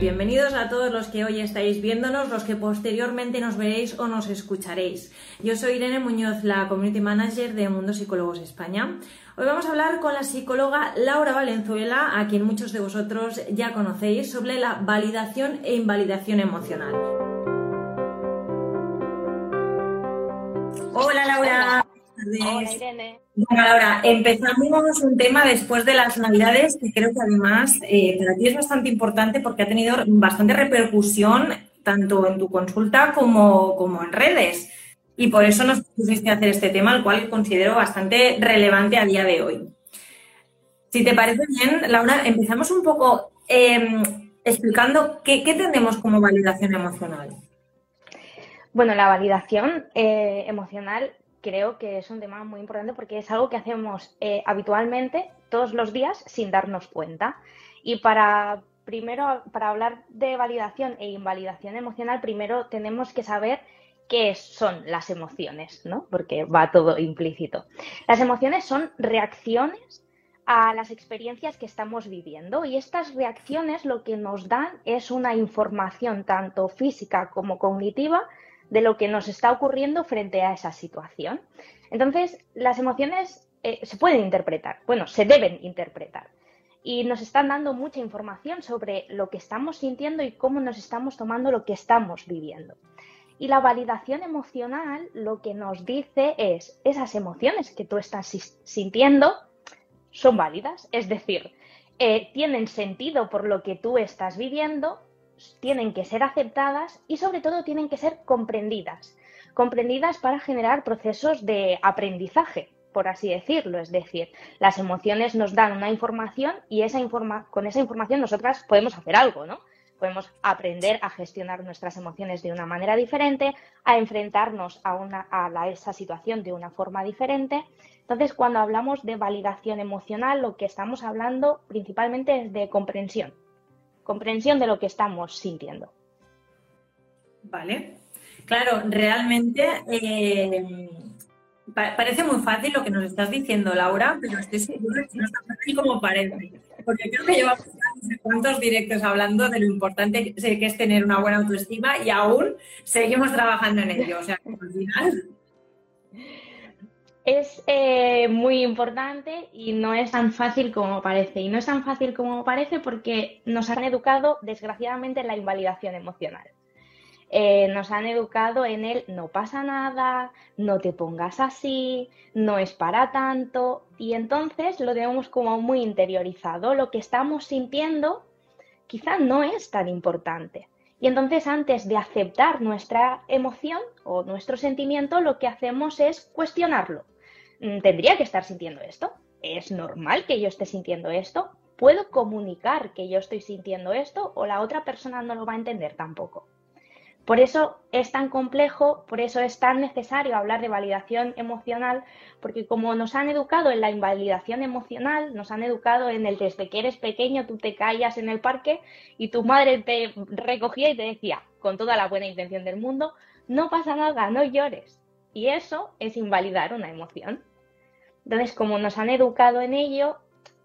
Bienvenidos a todos los que hoy estáis viéndonos, los que posteriormente nos veréis o nos escucharéis. Yo soy Irene Muñoz, la Community Manager de Mundo Psicólogos España. Hoy vamos a hablar con la psicóloga Laura Valenzuela, a quien muchos de vosotros ya conocéis, sobre la validación e invalidación emocional. Hola Laura. Hola Irene. Bueno, Laura, empezamos un tema después de las Navidades que creo que además eh, para ti es bastante importante porque ha tenido bastante repercusión tanto en tu consulta como, como en redes. Y por eso nos pusiste a hacer este tema, el cual considero bastante relevante a día de hoy. Si te parece bien, Laura, empezamos un poco em, explicando qué, qué tenemos como validación emocional. Bueno, la validación eh, emocional creo que es un tema muy importante porque es algo que hacemos eh, habitualmente todos los días sin darnos cuenta. Y para primero, para hablar de validación e invalidación emocional, primero tenemos que saber qué son las emociones, ¿no? Porque va todo implícito. Las emociones son reacciones a las experiencias que estamos viviendo y estas reacciones lo que nos dan es una información tanto física como cognitiva de lo que nos está ocurriendo frente a esa situación. Entonces, las emociones eh, se pueden interpretar, bueno, se deben interpretar. Y nos están dando mucha información sobre lo que estamos sintiendo y cómo nos estamos tomando lo que estamos viviendo. Y la validación emocional lo que nos dice es, esas emociones que tú estás sintiendo son válidas, es decir, eh, tienen sentido por lo que tú estás viviendo tienen que ser aceptadas y sobre todo tienen que ser comprendidas. Comprendidas para generar procesos de aprendizaje, por así decirlo. Es decir, las emociones nos dan una información y esa con esa información nosotras podemos hacer algo, ¿no? Podemos aprender a gestionar nuestras emociones de una manera diferente, a enfrentarnos a, una, a esa situación de una forma diferente. Entonces, cuando hablamos de validación emocional, lo que estamos hablando principalmente es de comprensión, comprensión de lo que estamos sintiendo. Vale. Claro, realmente eh, parece muy fácil lo que nos estás diciendo, Laura, pero estoy segura que no es tan fácil como parece. Porque creo que llevamos cuántos directos hablando de lo importante que es tener una buena autoestima y aún seguimos trabajando en ello. O sea, al final es eh, muy importante y no es tan fácil como parece. Y no es tan fácil como parece porque nos han educado, desgraciadamente, en la invalidación emocional. Eh, nos han educado en el no pasa nada, no te pongas así, no es para tanto. Y entonces lo tenemos como muy interiorizado. Lo que estamos sintiendo quizá no es tan importante. Y entonces antes de aceptar nuestra emoción o nuestro sentimiento, lo que hacemos es cuestionarlo tendría que estar sintiendo esto. ¿Es normal que yo esté sintiendo esto? ¿Puedo comunicar que yo estoy sintiendo esto o la otra persona no lo va a entender tampoco? Por eso es tan complejo, por eso es tan necesario hablar de validación emocional, porque como nos han educado en la invalidación emocional, nos han educado en el desde que eres pequeño tú te callas en el parque y tu madre te recogía y te decía, con toda la buena intención del mundo, no pasa nada, no llores. Y eso es invalidar una emoción. Entonces, como nos han educado en ello,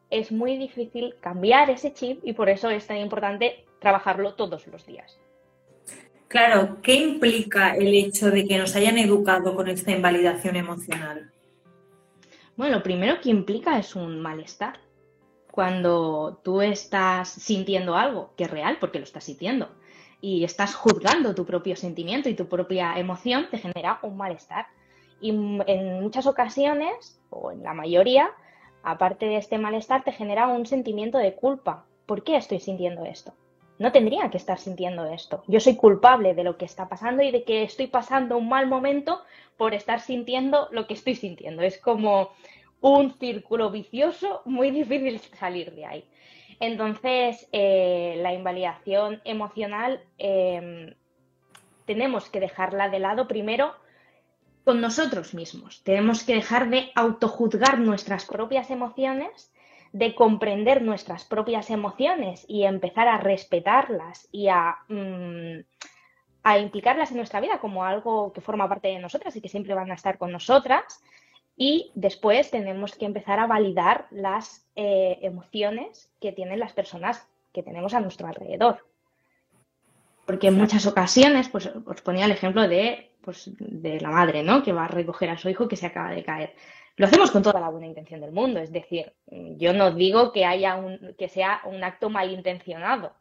es muy difícil cambiar ese chip y por eso es tan importante trabajarlo todos los días. Claro, ¿qué implica el hecho de que nos hayan educado con esta invalidación emocional? Bueno, lo primero que implica es un malestar. Cuando tú estás sintiendo algo que es real, porque lo estás sintiendo, y estás juzgando tu propio sentimiento y tu propia emoción, te genera un malestar. Y en muchas ocasiones, o en la mayoría, aparte de este malestar, te genera un sentimiento de culpa. ¿Por qué estoy sintiendo esto? No tendría que estar sintiendo esto. Yo soy culpable de lo que está pasando y de que estoy pasando un mal momento por estar sintiendo lo que estoy sintiendo. Es como un círculo vicioso muy difícil salir de ahí. Entonces, eh, la invalidación emocional em, tenemos que dejarla de lado primero con nosotros mismos. Tenemos que dejar de autojuzgar nuestras propias emociones, de comprender nuestras propias emociones y empezar a respetarlas y a, mm, a implicarlas en nuestra vida como algo que forma parte de nosotras y que siempre van a estar con nosotras. Y después tenemos que empezar a validar las eh, emociones que tienen las personas que tenemos a nuestro alrededor. Porque en muchas ocasiones, pues os ponía el ejemplo de, pues, de la madre, ¿no? Que va a recoger a su hijo que se acaba de caer. Lo hacemos con toda la buena intención del mundo, es decir, yo no digo que haya un, que sea un acto malintencionado,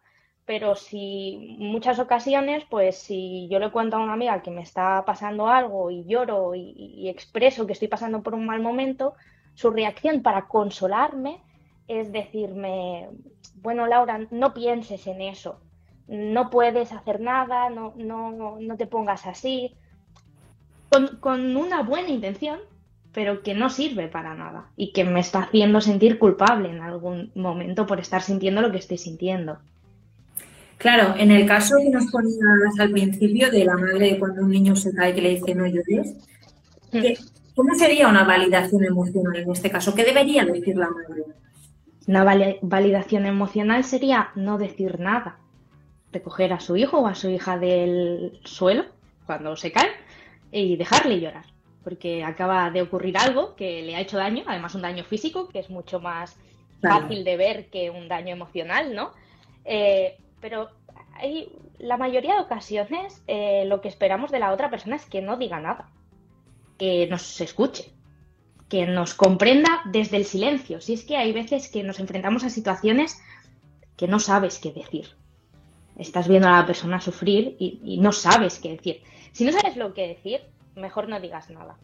pero si muchas ocasiones, pues si yo le cuento a una amiga que me está pasando algo y lloro y, expreso que estoy pasando por un mal momento, su reacción para consolarme es decirme, bueno, Laura, no pienses en eso, no puedes hacer nada, no, no, no te pongas así, con, con, una buena intención, pero que no sirve para nada y que me está haciendo sentir culpable en algún momento por estar sintiendo lo que estoy sintiendo. Claro, en el caso que nos ponías al principio de la madre cuando un niño se cae que le dice no llores, mm. ¿cómo sería una validación emocional en este caso? ¿Qué debería decir la madre? Una validación emocional sería no decir nada, recoger a su hijo o a su hija del suelo cuando se cae y dejarle llorar, porque acaba de ocurrir algo que le ha hecho daño, además un daño físico, que es mucho más fácil de ver que un daño emocional, ¿no? Eh, pero hay, la mayoría de ocasiones eh, lo que esperamos de la otra persona es que no diga nada, que nos escuche, que nos comprenda desde el silencio. Si es que hay veces que nos enfrentamos a situaciones que no sabes qué decir. Estás viendo a la persona sufrir y, no sabes qué decir. Si no sabes lo que decir, mejor no digas nada.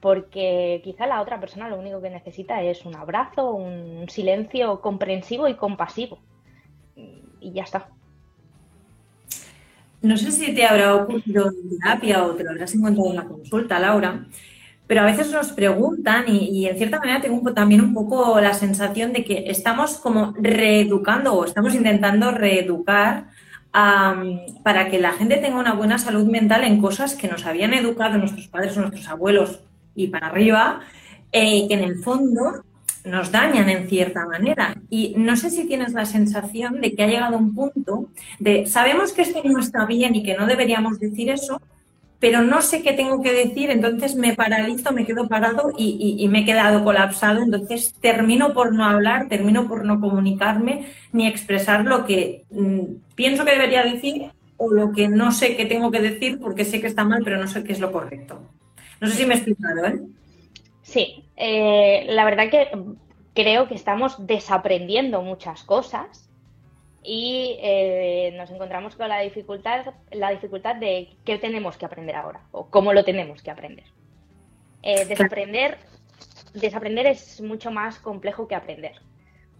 Porque quizá la otra persona lo único que necesita es un abrazo, un silencio comprensivo y compasivo. Y ya está. No sé si te habrá ocurrido en terapia o te lo habrás encontrado en la consulta, Laura, pero a veces nos preguntan y, en cierta manera tengo también un poco la sensación de que estamos como reeducando o estamos intentando reeducar para que la gente tenga una buena salud mental en cosas que nos habían educado nuestros padres o nuestros abuelos y para arriba, eh, que en el fondo nos dañan en cierta manera. Y no sé si tienes la sensación de que ha llegado un punto de sabemos que esto no está bien y que no deberíamos decir eso, pero no sé qué tengo que decir, entonces me paralizo, me quedo parado y, me he quedado colapsado, entonces termino por no hablar, termino por no comunicarme ni expresar lo que mm, pienso que debería decir o lo que no sé qué tengo que decir porque sé que está mal, pero no sé qué es lo correcto. No sé si me he explicado, ¿eh? Sí, eh, la verdad que creo que estamos desaprendiendo muchas cosas y eh, nos encontramos con la dificultad, la dificultad de qué tenemos que aprender ahora o cómo lo tenemos que aprender. Eh, desaprender, desaprender es mucho más complejo que aprender,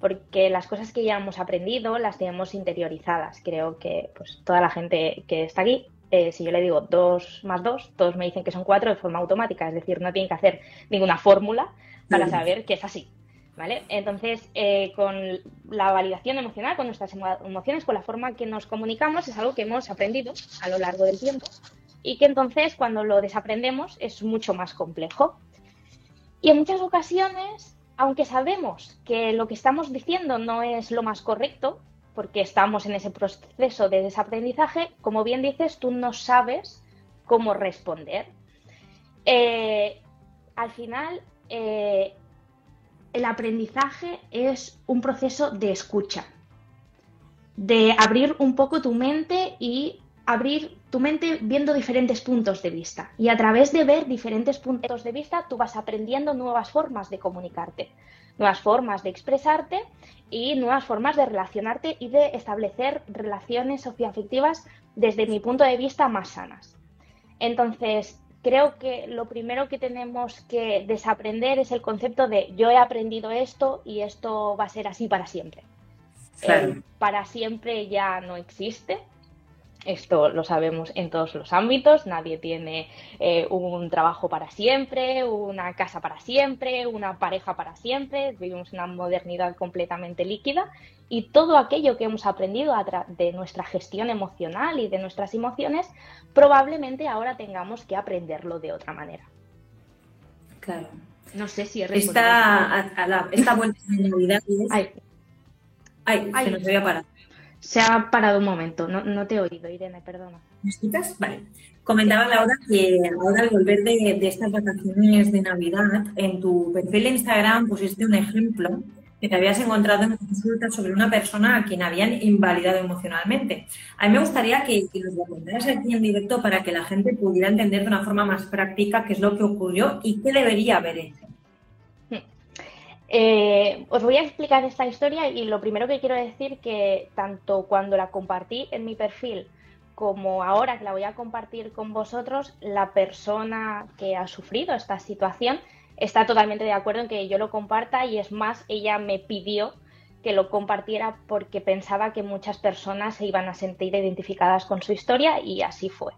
porque las cosas que ya hemos aprendido las tenemos interiorizadas. Creo que pues, toda la gente que está aquí, eh, si yo le digo 2 más 2, todos me dicen que son 4 de forma automática, es decir, no tienen que hacer ninguna fórmula para saber que es así. Entonces, eh, con la validación emocional, con nuestras emociones, con la forma que nos comunicamos, es algo que hemos aprendido a lo largo del tiempo y que entonces cuando lo desaprendemos es mucho más complejo. Y en muchas ocasiones, aunque sabemos que lo que estamos diciendo no es lo más correcto, porque estamos en ese proceso de desaprendizaje, como bien dices, tú no sabes cómo responder. Eh, al final, eh, el aprendizaje es un proceso de escucha, de abrir un poco tu mente y abrir tu mente viendo diferentes puntos de vista. Y a través de ver diferentes puntos de vista, tú vas aprendiendo nuevas formas de comunicarte, nuevas formas de expresarte y nuevas formas de relacionarte y de establecer relaciones socioafectivas desde mi punto de vista más sanas. Entonces, creo que lo primero que tenemos que desaprender es el concepto de yo he aprendido esto y esto va a ser así para siempre. para siempre ya no existe. Esto lo sabemos en todos los ámbitos. Nadie tiene eh, un trabajo para siempre, una casa para siempre, una pareja para siempre. Vivimos una modernidad completamente líquida y todo aquello que hemos aprendido de nuestra gestión emocional y de nuestras emociones, probablemente ahora tengamos que aprenderlo de otra manera. Claro. No sé si es Esta, a, esta vuelta de Navidad. Ay. Ay, se nos había parado. Se ha parado un momento, no, no te he oído, Irene, perdona. ¿Me escuchas? Vale. Comentaba Laura que ahora al volver de, estas vacaciones de Navidad, en tu perfil de Instagram pusiste un ejemplo que te habías encontrado en consulta sobre una persona a quien habían invalidado emocionalmente. A mí me gustaría que, nos lo contaras aquí en directo para que la gente pudiera entender de una forma más práctica qué es lo que ocurrió y qué debería haber hecho. Eh, os voy a explicar esta historia y lo primero que quiero decir que tanto cuando la compartí en mi perfil como ahora que la voy a compartir con vosotros, la persona que ha sufrido esta situación está totalmente de acuerdo en que yo lo comparta y es más, ella me pidió que lo compartiera porque pensaba que muchas personas se iban a sentir identificadas con su historia y así fue.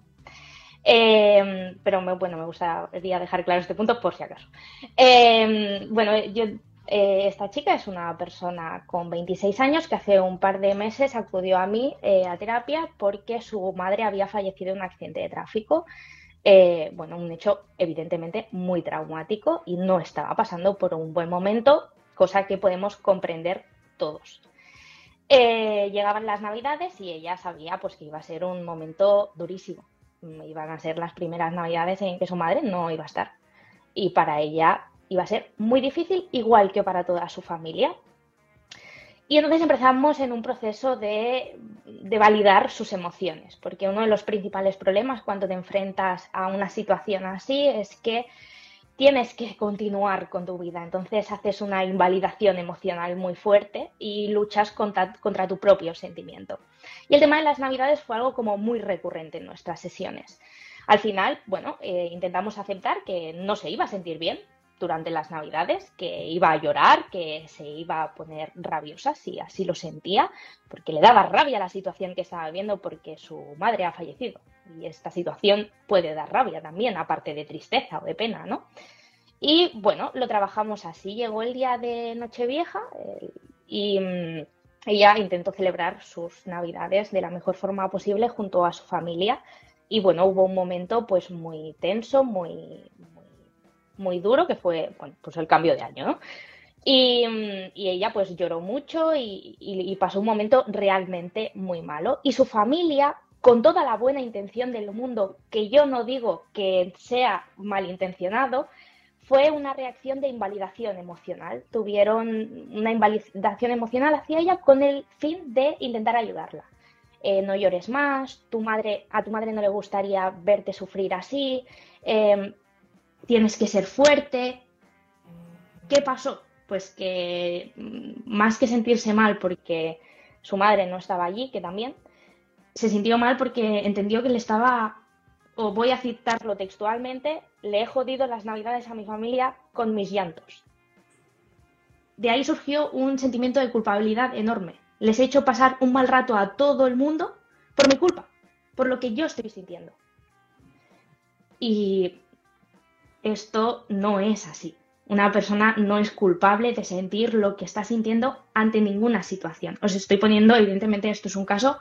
Em, pero bueno, me gustaría dejar claro este punto por si acaso. Em, bueno, yo, eh, esta chica es una persona con 26 años que hace un par de meses acudió a mí eh, a terapia porque su madre había fallecido en un accidente de tráfico eh, bueno, un hecho evidentemente muy traumático y no estaba pasando por un buen momento, cosa que podemos comprender todos. Llegaban las navidades y ella sabía pues que iba a ser un momento durísimo. Iban a ser las primeras navidades en que su madre no iba a estar. Y para ella iba a ser muy difícil, igual que para toda su familia. Y entonces empezamos en un proceso de, validar sus emociones, porque uno de los principales problemas cuando te enfrentas a una situación así es que tienes que continuar con tu vida. Entonces haces una invalidación emocional muy fuerte y luchas contra, tu propio sentimiento. Y el tema de las navidades fue algo como muy recurrente en nuestras sesiones. Al final, bueno, eh, intentamos aceptar que no se iba a sentir bien, durante las navidades, que iba a llorar, que se iba a poner rabiosa, si así lo sentía, porque le daba rabia la situación que estaba viviendo porque su madre ha fallecido. Y esta situación puede dar rabia también, aparte de tristeza o de pena, ¿no? Y bueno, lo trabajamos así. Llegó el día de Nochevieja eh, y mm, ella intentó celebrar sus navidades de la mejor forma posible junto a su familia. Y bueno, hubo un momento pues muy tenso, muy, muy duro, que fue pues el cambio de año, ¿no? Y, ella pues lloró mucho y, pasó un momento realmente muy malo. Y su familia, con toda la buena intención del mundo, que yo no digo que sea malintencionado, fue una reacción de invalidación emocional. Tuvieron una invalidación emocional hacia ella con el fin de intentar ayudarla. Eh, no llores más, tu madre, a tu madre no le gustaría verte sufrir así, eh, tienes que ser fuerte. ¿Qué pasó? Pues que mm, más que sentirse mal porque su madre no estaba allí, que también, se sintió mal porque entendió que le estaba, o voy a citarlo textualmente, le he jodido las navidades a mi familia con mis llantos. De ahí surgió un sentimiento de culpabilidad enorme. Les he hecho pasar un mal rato a todo el mundo por mi culpa, por lo que yo estoy sintiendo. Y esto no es así. Una persona no es culpable de sentir lo que está sintiendo ante ninguna situación. Os estoy poniendo, evidentemente, esto es un caso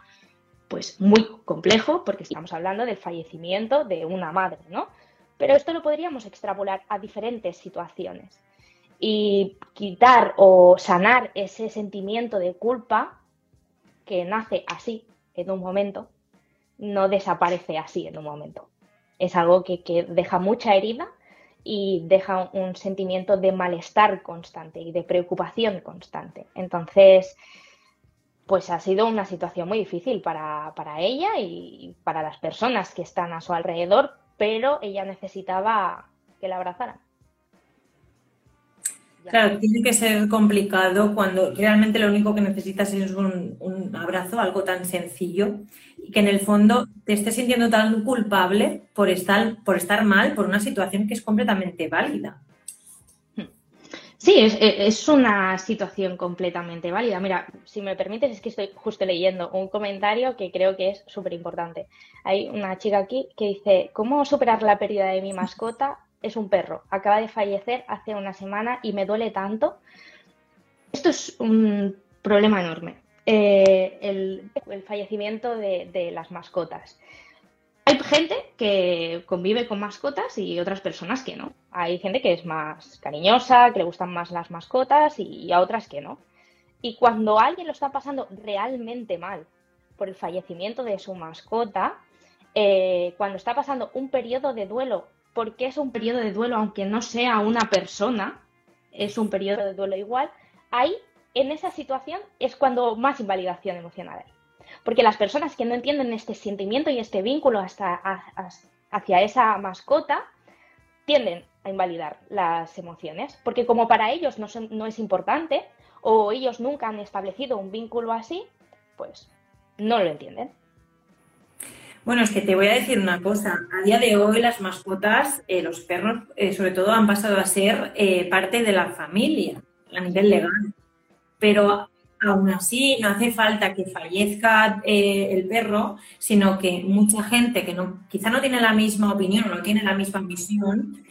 pues muy complejo porque estamos hablando del fallecimiento de una madre, ¿no? Pero esto lo podríamos extrapolar a diferentes situaciones. Y quitar o sanar ese sentimiento de culpa que nace así en un momento, no desaparece así en un momento. Es algo que, que deja mucha herida y deja un sentimiento de malestar constante y de preocupación constante. Entonces, pues ha sido una situación muy difícil para, ella y para las personas que están a su alrededor, pero ella necesitaba que la abrazaran. Claro, tiene que ser complicado cuando realmente lo único que necesitas es un, un, abrazo, algo tan sencillo, y que en el fondo te estés sintiendo tan culpable por estar, por estar mal, por una situación que es completamente válida. Sí, es, es, una situación completamente válida. Mira, si me permites, es que estoy justo leyendo un comentario que creo que es súper importante. Hay una chica aquí que dice, ¿cómo superar la pérdida de mi mascota es un perro. Acaba de fallecer hace una semana y me duele tanto. Esto es un problema enorme. Eh, el, fallecimiento de, las mascotas. Hay gente que convive con mascotas y otras personas que no. Hay gente que es más cariñosa, que le gustan más las mascotas y a otras que no. Y cuando alguien lo está pasando realmente mal por el fallecimiento de su mascota, eh, cuando está pasando un periodo de duelo, porque es un periodo de duelo aunque no sea una persona, es un periodo de duelo igual, ahí en esa situación es cuando más invalidación emocional hay. Porque las personas que no entienden este sentimiento y este vínculo hasta, hacia esa mascota tienden a invalidar las emociones, porque como para ellos no, no es importante o ellos nunca han establecido un vínculo así, pues no lo entienden. Bueno, es que te voy a decir una cosa. A día de hoy las mascotas, eh, los perros eh, sobre todo, han pasado a ser eh, parte de la familia a nivel legal. Pero aún así no hace falta que fallezca el perro, sino que mucha gente que no, quizá no tiene la misma opinión o no tiene la misma visión,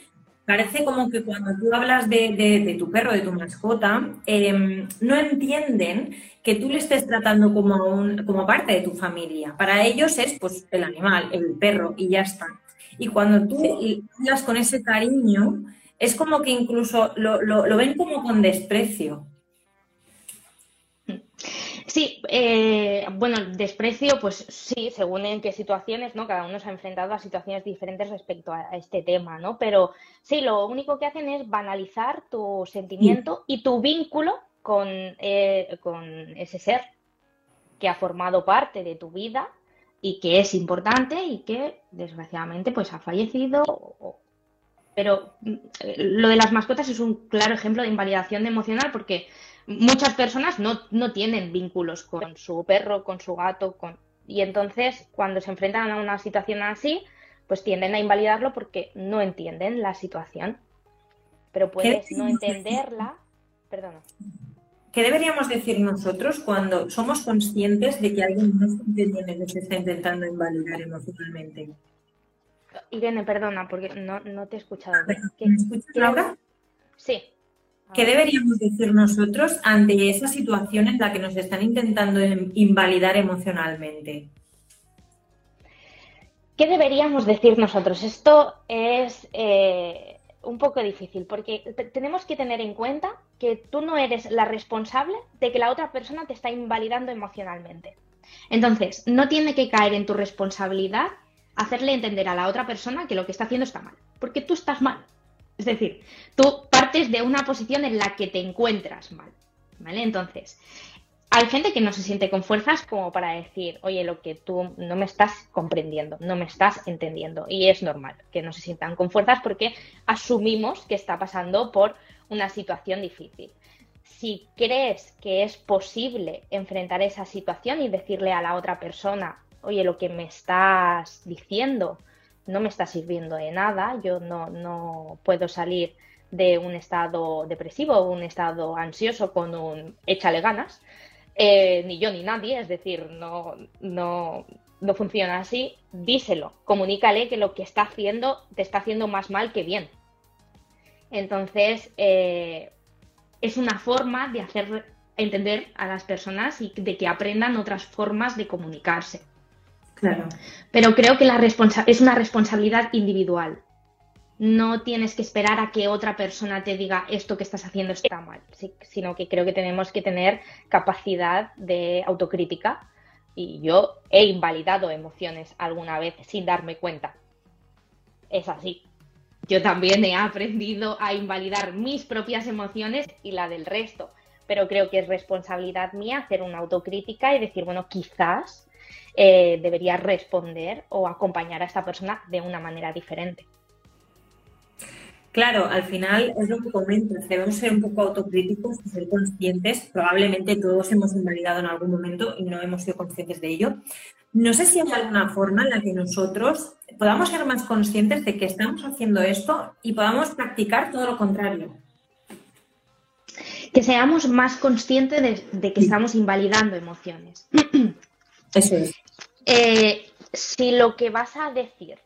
parece como que cuando tú hablas de, tu perro, de tu mascota, em, no entienden que tú le estés tratando como, un, como parte de tu familia. Para ellos es pues el animal, el perro y ya está. Y cuando tú hablas con ese cariño, es como que incluso lo, lo ven como con desprecio. Sí, eh, bueno, desprecio, pues sí, según en qué situaciones, ¿no? Cada uno se ha enfrentado a situaciones diferentes respecto a, este tema, ¿no? Pero sí, lo único que hacen es banalizar tu sentimiento y tu vínculo con, eh, con ese ser que ha formado parte de tu vida y que es importante y que desgraciadamente pues ha fallecido. Pero mm, lo de las mascotas es un claro ejemplo de invalidación emocional porque muchas personas no, no, tienen vínculos con su perro, con su gato, con... y entonces cuando se enfrentan a una situación así, pues tienden a invalidarlo porque no entienden la situación. Pero puedes no entenderla. Perdona. ¿Qué deberíamos decir nosotros cuando somos conscientes de que alguien no está entendiendo y se está intentando invalidar emocionalmente? Irene, perdona, porque no, no te he escuchado. ¿Me escuchas ahora? Sí. ¿Qué deberíamos decir nosotros ante esa situación en la que nos están intentando invalidar emocionalmente? ¿Qué deberíamos decir nosotros? Esto es eh, un poco difícil porque tenemos que tener en cuenta que tú no eres la responsable de que la otra persona te está invalidando emocionalmente. Entonces, no tiene que caer en tu responsabilidad hacerle entender a la otra persona que lo que está haciendo está mal, porque tú estás mal. Es decir, tú partes de una posición en la que te encuentras mal. ¿Vale? Entonces, hay gente que no se siente con fuerzas como para decir, oye, lo que tú no me estás comprendiendo, no me estás entendiendo. Y es normal que no se sientan con fuerzas porque asumimos que está pasando por una situación difícil. Si crees que es posible enfrentar esa situación y decirle a la otra persona, oye, lo que me estás diciendo no me está sirviendo de nada, yo no, no puedo salir de un estado depresivo o un estado ansioso con un échale ganas, eh, ni yo ni nadie, es decir, no, no, no funciona así, díselo, comunícale que lo que está haciendo te está haciendo más mal que bien. Entonces, eh, es una forma de hacer entender a las personas y de que aprendan otras formas de comunicarse. Pero creo que la es una responsabilidad individual. No tienes que esperar a que otra persona te diga esto que estás haciendo está mal, sino que creo que tenemos que tener capacidad de autocrítica. Y yo he invalidado emociones alguna vez sin darme cuenta. Es así. Yo también he aprendido a invalidar mis propias emociones y la del resto. Pero creo que es responsabilidad mía hacer una autocrítica y decir, bueno, quizás eh, debería responder o acompañar a esta persona de una manera diferente. Claro, al final es lo que comentas, debemos ser un poco autocríticos y ser conscientes. Probablemente todos hemos invalidado en algún momento y no hemos sido conscientes de ello. No sé si hay alguna forma en la que nosotros podamos ser más conscientes de que estamos haciendo esto y podamos practicar todo lo contrario. Que seamos más conscientes de, de que estamos invalidando emociones. Es. Eh, si lo que vas a decir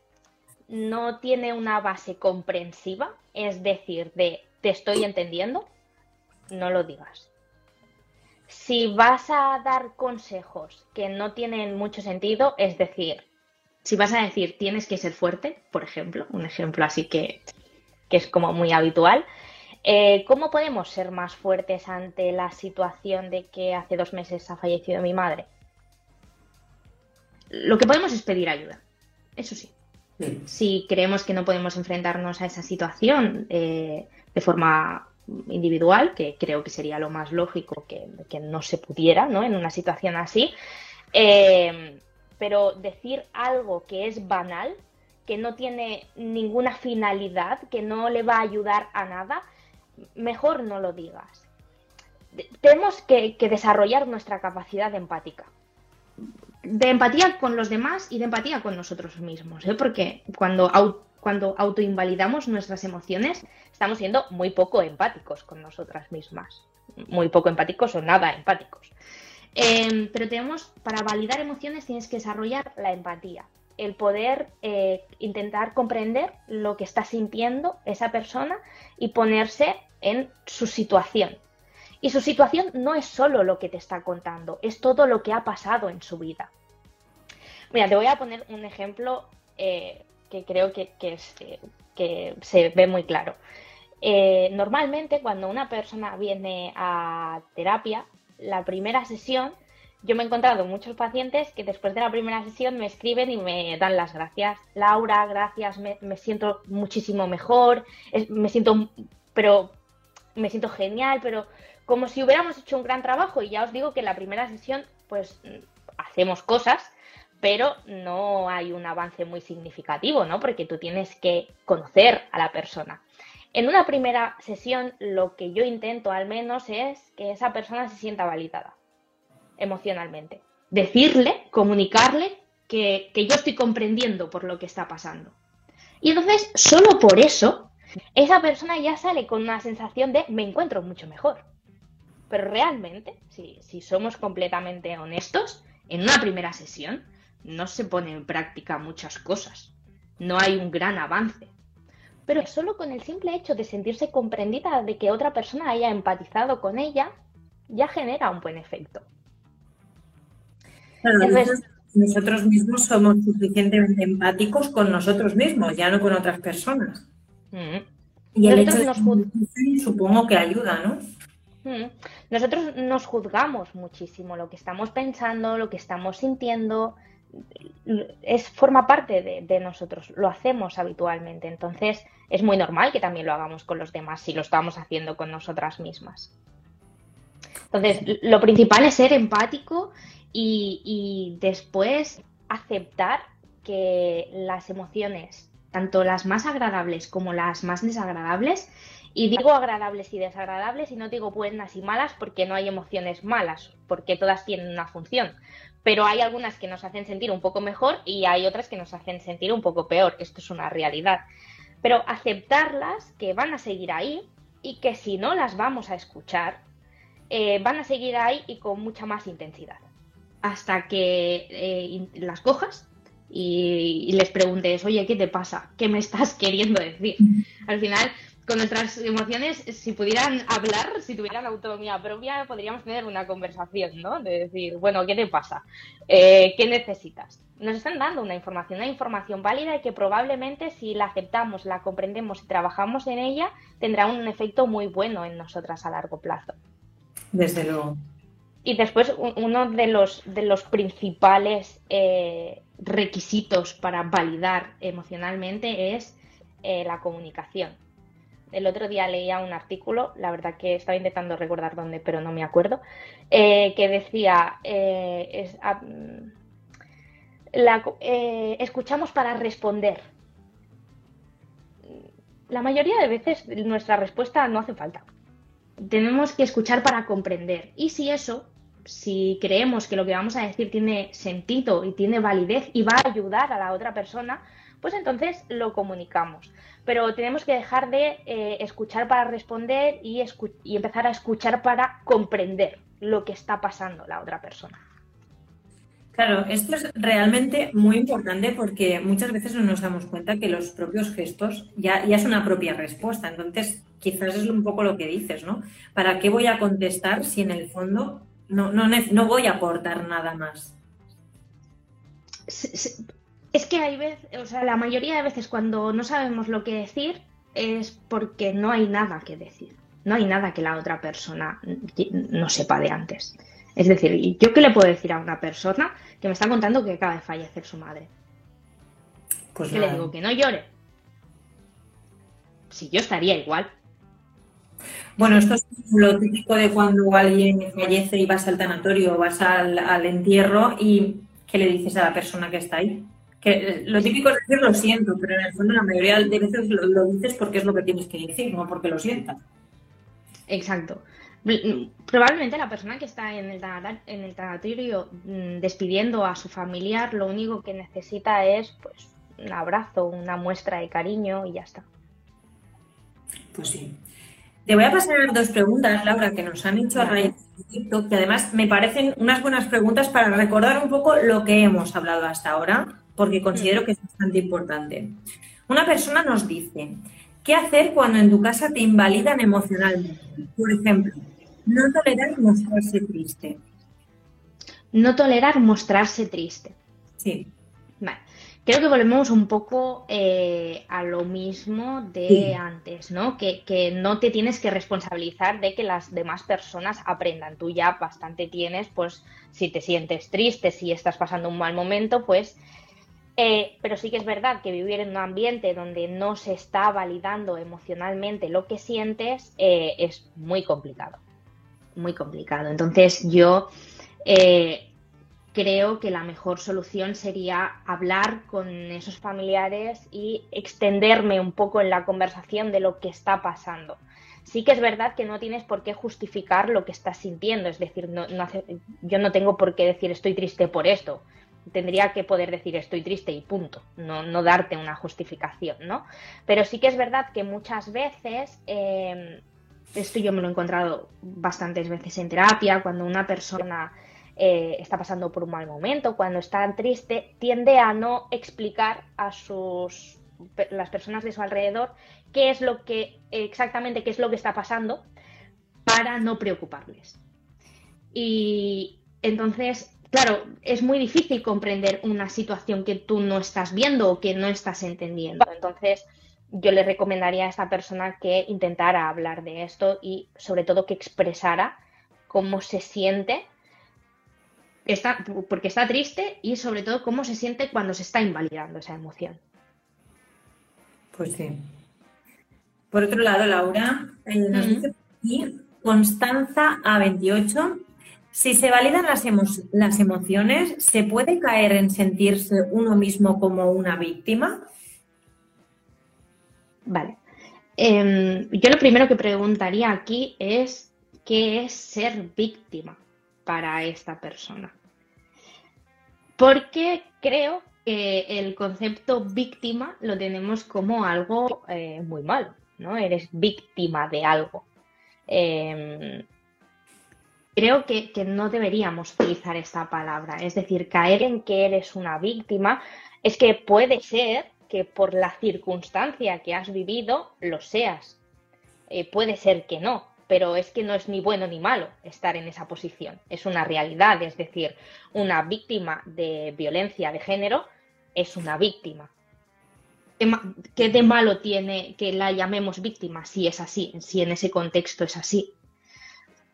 no tiene una base comprensiva, es decir, de te estoy entendiendo, no lo digas. Si vas a dar consejos que no tienen mucho sentido, es decir, Si vas a decir tienes que ser fuerte, por ejemplo, un ejemplo así que, que es como muy habitual, eh, ¿cómo podemos ser más fuertes ante la situación de que hace dos meses ha fallecido mi madre? Lo que podemos es pedir ayuda, eso sí. Si creemos que no podemos enfrentarnos a esa situación eh, de forma individual, que creo que sería lo más lógico que, no se pudiera ¿no? en una situación así, eh, pero decir algo que es banal, que no tiene ninguna finalidad, que no le va a ayudar a nada, mejor no lo digas. Tenemos que, desarrollar nuestra capacidad empática. De empatía con los demás y de empatía con nosotros mismos, ¿eh? porque cuando, autoinvalidamos nuestras emociones, estamos siendo muy poco empáticos con nosotras mismas. Muy poco empáticos o nada empáticos. Em, pero tenemos, para validar emociones tienes que desarrollar la empatía, el poder eh, intentar comprender lo que está sintiendo esa persona y ponerse en su situación. Y su situación no es solo lo que te está contando, es todo lo que ha pasado en su vida. Mira, te voy a poner un ejemplo eh, que creo que, eh, que, se ve muy claro. normalmente cuando una persona viene a terapia, la primera sesión yo me he encontrado muchos pacientes que después de la primera sesión me escriben y me dan las gracias. Laura, gracias, me, siento muchísimo mejor, me siento, pero me siento genial, pero como si hubiéramos hecho un gran trabajo. Y ya os digo que en la primera sesión, pues hacemos cosas, pero no hay un avance muy significativo, ¿no? Porque tú tienes que conocer a la persona. En una primera sesión, lo que yo intento al menos es que esa persona se sienta validada emocionalmente. Decirle, comunicarle que, yo estoy comprendiendo por lo que está pasando. Y entonces, solo por eso, esa persona ya sale con una sensación de me encuentro mucho mejor. Pero realmente, si, si somos completamente honestos, en una primera sesión no se pone en práctica muchas cosas. No hay un gran avance. Pero solo con el simple hecho de sentirse comprendida, de que otra persona haya empatizado con ella, ya genera un buen efecto nosotros mismos somos suficientemente empáticos con nosotros mismos, ya no con otras personas. Mm. Y el hecho de supongo que ayuda, ¿no? Mm. Nosotros nos juzgamos muchísimo lo que estamos pensando, lo que estamos sintiendo, es forma parte de, de, nosotros, lo hacemos habitualmente, entonces es muy normal que también lo hagamos con los demás si lo estamos haciendo con nosotras mismas. Entonces, lo principal es ser empático y, después aceptar que las emociones, tanto las más agradables como las más desagradables, y digo agradables y desagradables y no digo buenas y malas porque no hay emociones malas, porque todas tienen una función. Pero hay algunas que nos hacen sentir un poco mejor y hay otras que nos hacen sentir un poco peor. Esto es una realidad. Pero aceptarlas, que van a seguir ahí y que si no las vamos a escuchar, eh, van a seguir ahí y con mucha más intensidad hasta que eh, las cojas y, les preguntes, oye, ¿qué te pasa? ¿Qué me estás queriendo decir? Al final, con nuestras emociones, si pudieran hablar, si tuvieran autonomía propia, podríamos tener una conversación, ¿no? De decir, bueno, ¿qué te pasa? Eh, ¿Qué necesitas? Nos están dando una información, una información válida y que probablemente si la aceptamos, la comprendemos y trabajamos en ella, tendrá un efecto muy bueno en nosotras a largo plazo. Desde luego. Y después uno de los, de los principales eh, requisitos para validar emocionalmente es eh, la comunicación. El otro día leía un artículo, la verdad que estaba intentando recordar dónde, pero no me acuerdo, eh, que decía, es, ah, escuchamos para responder. La mayoría de veces nuestra respuesta no hace falta. Tenemos que escuchar para comprender. Y si eso si creemos que lo que vamos a decir tiene sentido y tiene validez y va a ayudar a la otra persona, pues entonces lo comunicamos. Pero tenemos que dejar de eh, escuchar para responder y, y empezar a escuchar para comprender lo que está pasando la otra persona. Claro, esto es realmente muy importante porque muchas veces no nos damos cuenta que los propios gestos ya, ya es una propia respuesta. Entonces, quizás es un poco lo que dices, ¿no? ¿Para qué voy a contestar si en el fondo no, no, no voy a aportar nada más. Es que hay veces, o sea, la mayoría de veces cuando no sabemos lo que decir es porque no hay nada que decir. No hay nada que la otra persona no sepa de antes. Es decir, ¿yo qué le puedo decir a una persona que me está contando que acaba de fallecer su madre? Pues que le digo que no llore. Si yo estaría igual. Bueno, esto es lo típico de cuando alguien fallece y vas al tanatorio o vas al entierro y ¿qué le dices a la persona que está ahí? Que eh, lo típico es decir lo siento, pero en el fondo la mayoría de veces lo, dices porque es lo que tienes que decir, no porque lo sientas. Exacto. Probablemente la persona que está en el, en el tanatorio mm, despidiendo a su familiar, lo único que necesita es pues un abrazo, una muestra de cariño y ya está. Pues sí. Te voy a pasar dos preguntas, Laura, que nos han hecho a raíz de TikTok, que además me parecen unas buenas preguntas para recordar un poco lo que hemos hablado hasta ahora porque considero que es bastante importante. Una persona nos dice, ¿qué hacer cuando en tu casa te invalidan emocionalmente? Por ejemplo, no tolerar mostrarse triste. No tolerar mostrarse triste. Sí. Vale. Creo que volvemos un poco eh, a lo mismo de antes, ¿no? Que, que, no te tienes que responsabilizar de que las demás personas aprendan. Tú ya bastante tienes, pues, si te sientes triste, si estás pasando un mal momento, pues eh, pero sí que es verdad que vivir en un ambiente donde no se está validando emocionalmente lo que sientes eh, es muy complicado. Muy complicado. Entonces yo eh, creo que la mejor solución sería hablar con esos familiares y extenderme un poco en la conversación de lo que está pasando. Sí que es verdad que no tienes por qué justificar lo que estás sintiendo, es decir, yo no tengo por qué decir estoy triste por esto tendría que poder decir estoy triste y punto, no, no darte una justificación, ¿no? Pero sí que es verdad que muchas veces, em, esto yo me lo he encontrado bastantes veces en terapia, cuando una persona eh, está pasando por un mal momento, cuando está triste, tiende a no explicar a sus las personas de su alrededor qué es lo que exactamente qué es lo que está pasando para no preocuparles. Y entonces claro, es muy difícil comprender una situación que tú no estás viendo o que no estás entendiendo. Entonces, yo le recomendaría a esta persona que intentara hablar de esto y sobre todo que expresara cómo se siente, está, porque está triste y sobre todo cómo se siente cuando se está invalidando esa emoción. Pues sí. Por otro lado, Laura, eh, nos dice aquí Constanza A28 si se validan las, emociones, ¿se puede caer en sentirse uno mismo como una víctima? Vale. Em, yo lo primero que preguntaría aquí es qué es ser víctima para esta persona. Porque creo que el concepto víctima lo tenemos como algo eh, muy malo, ¿no? Eres víctima de algo. Em, creo que, no deberíamos utilizar esta palabra. Es decir, caer en que eres una víctima es que puede ser que por la circunstancia que has vivido lo seas. Eh, puede ser que no, pero es que no es ni bueno ni malo estar en esa posición. Es una realidad, es decir, una víctima de violencia de género es una víctima. ¿Qué de malo tiene que la llamemos víctima si es así, si en ese contexto es así?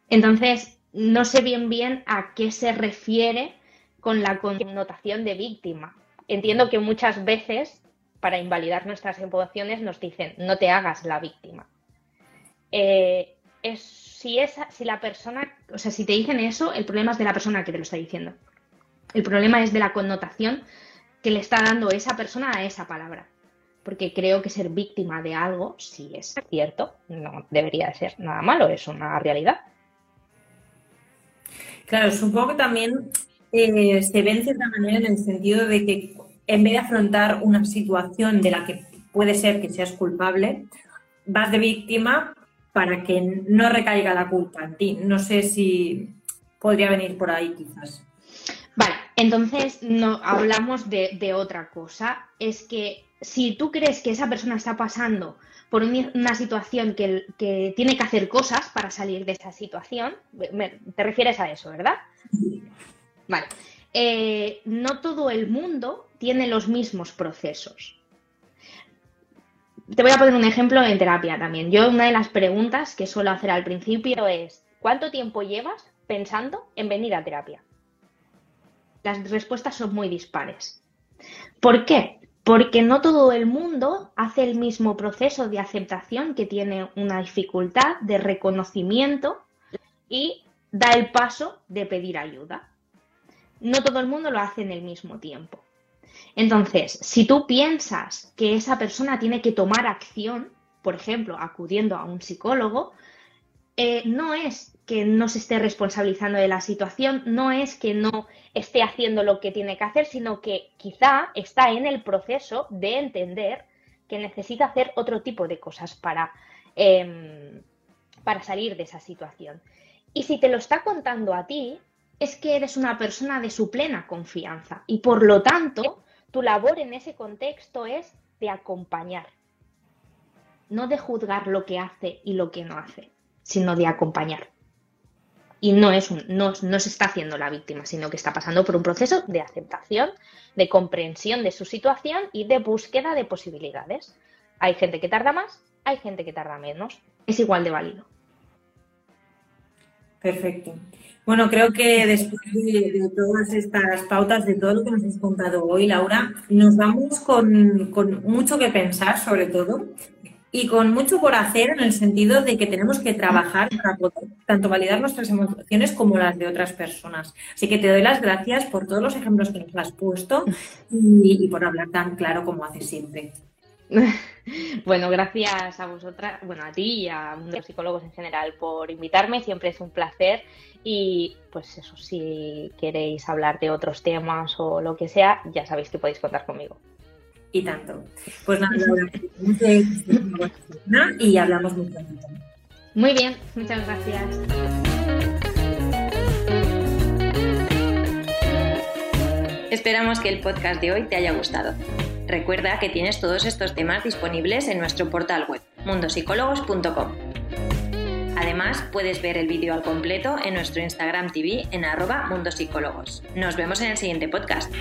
Entonces, no sé bien bien a qué se refiere con la connotación de víctima. Entiendo que muchas veces, para invalidar nuestras emociones, nos dicen, no te hagas la víctima. Eh, es, si, la persona, o sea, si te dicen eso, el problema es de la persona que te lo está diciendo. El problema es de la connotación que le está dando esa persona a esa palabra. Porque creo que ser víctima de algo, si es cierto, no debería ser nada malo, es una realidad. Claro, supongo que también eh, se ve en cierta manera en el sentido de que en vez de afrontar una situación de la que puede ser que seas culpable, vas de víctima para que no recaiga la culpa en ti. No sé si podría venir por ahí quizás. Vale, entonces no hablamos de, de otra cosa. Es que si tú crees que esa persona está pasando por una situación que, tiene que hacer cosas para salir de esa situación. te refieres a eso, ¿verdad? Vale. Eh, no todo el mundo tiene los mismos procesos. Te voy a poner un ejemplo en terapia también. Yo una de las preguntas que suelo hacer al principio es, ¿cuánto tiempo llevas pensando en venir a terapia? Las respuestas son muy dispares. ¿Por qué? Porque no todo el mundo hace el mismo proceso de aceptación que tiene una dificultad de reconocimiento y da el paso de pedir ayuda. No todo el mundo lo hace en el mismo tiempo. Entonces, si tú piensas que esa persona tiene que tomar acción, por ejemplo, acudiendo a un psicólogo, eh, no es que no se esté responsabilizando de la situación, no es que no esté haciendo lo que tiene que hacer, sino que quizá está en el proceso de entender que necesita hacer otro tipo de cosas para, em, para salir de esa situación. Y si te lo está contando a ti, es que eres una persona de su plena confianza y por lo tanto tu labor en ese contexto es de acompañar, no de juzgar lo que hace y lo que no hace, sino de acompañar y no, es no, no se está haciendo la víctima, sino que está pasando por un proceso de aceptación, de comprensión de su situación y de búsqueda de posibilidades. Hay gente que tarda más, hay gente que tarda menos. Es igual de válido. Perfecto. Bueno, creo que después de, todas estas pautas, de todo lo que nos has contado hoy, Laura, nos vamos con, con mucho que pensar, sobre todo, y con mucho por hacer en el sentido de que tenemos que trabajar para poder tanto validar nuestras emociones como las de otras personas. Así que te doy las gracias por todos los ejemplos que nos has puesto y, por hablar tan claro como haces siempre. Bueno, gracias a vosotras, bueno, a ti y a los psicólogos en general por invitarme, siempre es un placer y pues eso, si queréis hablar de otros temas o lo que sea, ya sabéis que podéis contar conmigo y tanto. Pues nada, y hablamos muy pronto. Muy bien, muchas gracias. Esperamos que el podcast de hoy te haya gustado. Recuerda que tienes todos estos temas disponibles en nuestro portal web, mundosicólogos.com. Además, puedes ver el vídeo al completo en nuestro Instagram TV en arroba mundosicólogos. Nos vemos en el siguiente podcast.